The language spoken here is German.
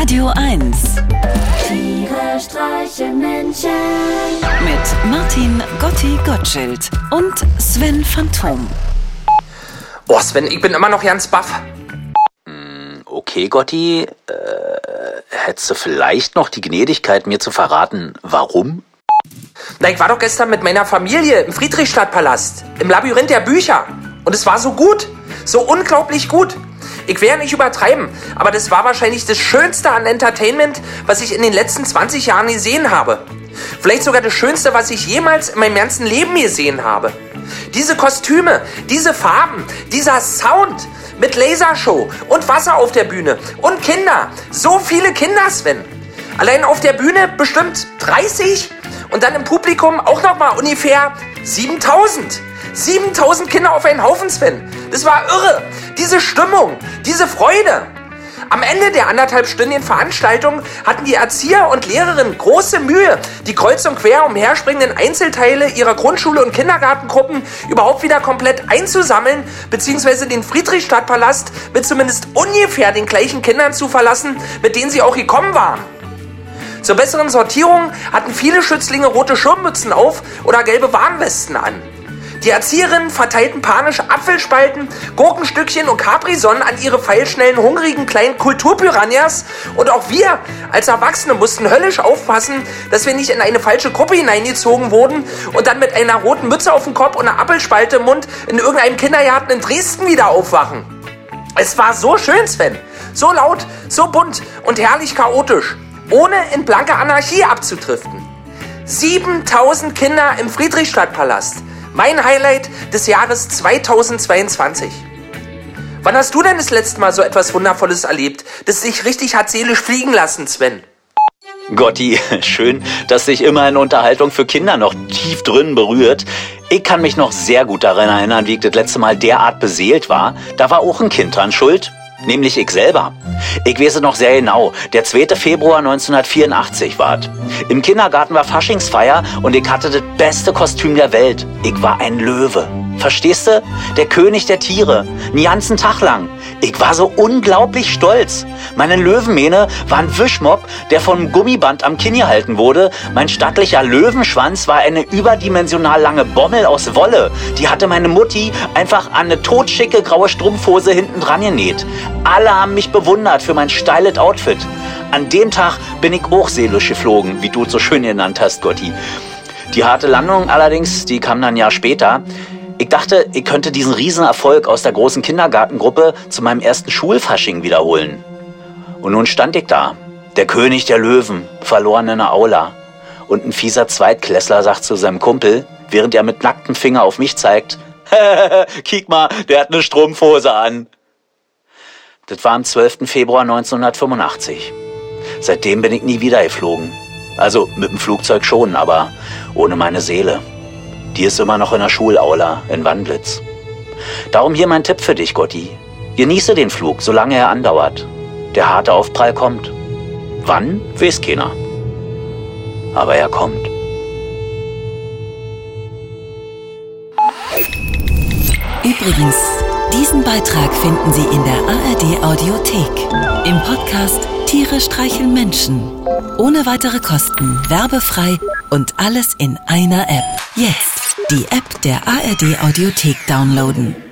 Radio 1 Tiere streichen Menschen. mit Martin Gotti Gottschild und Sven Phantom. Boah, Sven, ich bin immer noch ganz baff. Okay, Gotti, äh, hättest du vielleicht noch die Gnädigkeit, mir zu verraten, warum? Na, ich war doch gestern mit meiner Familie im Friedrichstadtpalast, im Labyrinth der Bücher. Und es war so gut, so unglaublich gut. Ich werde nicht übertreiben, aber das war wahrscheinlich das Schönste an Entertainment, was ich in den letzten 20 Jahren gesehen habe. Vielleicht sogar das Schönste, was ich jemals in meinem ganzen Leben gesehen habe. Diese Kostüme, diese Farben, dieser Sound mit Lasershow und Wasser auf der Bühne und Kinder. So viele Kinder, Sven. Allein auf der Bühne bestimmt 30 und dann im Publikum auch nochmal ungefähr 7000. 7000 Kinder auf einen Haufen, Sven. Das war irre. Diese Stimmung, diese Freude. Am Ende der anderthalbstündigen Veranstaltung hatten die Erzieher und Lehrerinnen große Mühe, die kreuz und quer umherspringenden Einzelteile ihrer Grundschule und Kindergartengruppen überhaupt wieder komplett einzusammeln, beziehungsweise den Friedrichstadtpalast mit zumindest ungefähr den gleichen Kindern zu verlassen, mit denen sie auch gekommen waren. Zur besseren Sortierung hatten viele Schützlinge rote Schirmmützen auf oder gelbe Warnwesten an. Die Erzieherinnen verteilten panisch Apfelspalten, Gurkenstückchen und Caprisonnen an ihre feilschnellen, hungrigen kleinen Kulturpiranhas. Und auch wir als Erwachsene mussten höllisch aufpassen, dass wir nicht in eine falsche Gruppe hineingezogen wurden und dann mit einer roten Mütze auf dem Kopf und einer Appelspalte im Mund in irgendeinem Kindergarten in Dresden wieder aufwachen. Es war so schön, Sven. So laut, so bunt und herrlich chaotisch. Ohne in blanke Anarchie abzudriften. 7000 Kinder im Friedrichstadtpalast. Mein Highlight des Jahres 2022. Wann hast du denn das letzte Mal so etwas Wundervolles erlebt, das dich richtig hat seelisch fliegen lassen, Sven? Gotti, schön, dass dich immer eine Unterhaltung für Kinder noch tief drin berührt. Ich kann mich noch sehr gut daran erinnern, wie ich das letzte Mal derart beseelt war. Da war auch ein Kind dran schuld, nämlich ich selber. Ich weiß es noch sehr genau. Der 2. Februar 1984 war es. Im Kindergarten war Faschingsfeier und ich hatte das beste Kostüm der Welt. Ich war ein Löwe. Verstehst du? Der König der Tiere. Den ganzen Tag lang. Ich war so unglaublich stolz. Meine Löwenmähne war ein Wischmopp, der vom Gummiband am Kinn gehalten wurde. Mein stattlicher Löwenschwanz war eine überdimensional lange Bommel aus Wolle. Die hatte meine Mutti einfach an eine totschicke graue Strumpfhose hinten dran genäht. Alle haben mich bewundert für mein steiles Outfit. An dem Tag bin ich auch seelisch geflogen, wie du es so schön genannt hast, Gotti. Die harte Landung allerdings, die kam dann ein Jahr später. Ich dachte, ich könnte diesen Riesenerfolg aus der großen Kindergartengruppe zu meinem ersten Schulfasching wiederholen. Und nun stand ich da, der König der Löwen, verloren in der Aula. Und ein fieser Zweitklässler sagt zu seinem Kumpel, während er mit nacktem Finger auf mich zeigt, Kiek mal, der hat eine Strumpfhose an. Das war am 12. Februar 1985. Seitdem bin ich nie wieder geflogen. Also mit dem Flugzeug schon, aber ohne meine Seele. Die ist immer noch in der Schulaula in Wandlitz. Darum hier mein Tipp für dich, Gotti. Genieße den Flug, solange er andauert. Der harte Aufprall kommt. Wann, weiß keiner. Aber er kommt. Übrigens, diesen Beitrag finden Sie in der ARD Audiothek. Im Podcast Tiere streicheln Menschen. Ohne weitere Kosten, werbefrei und alles in einer App. Jetzt die App der ARD Audiothek downloaden.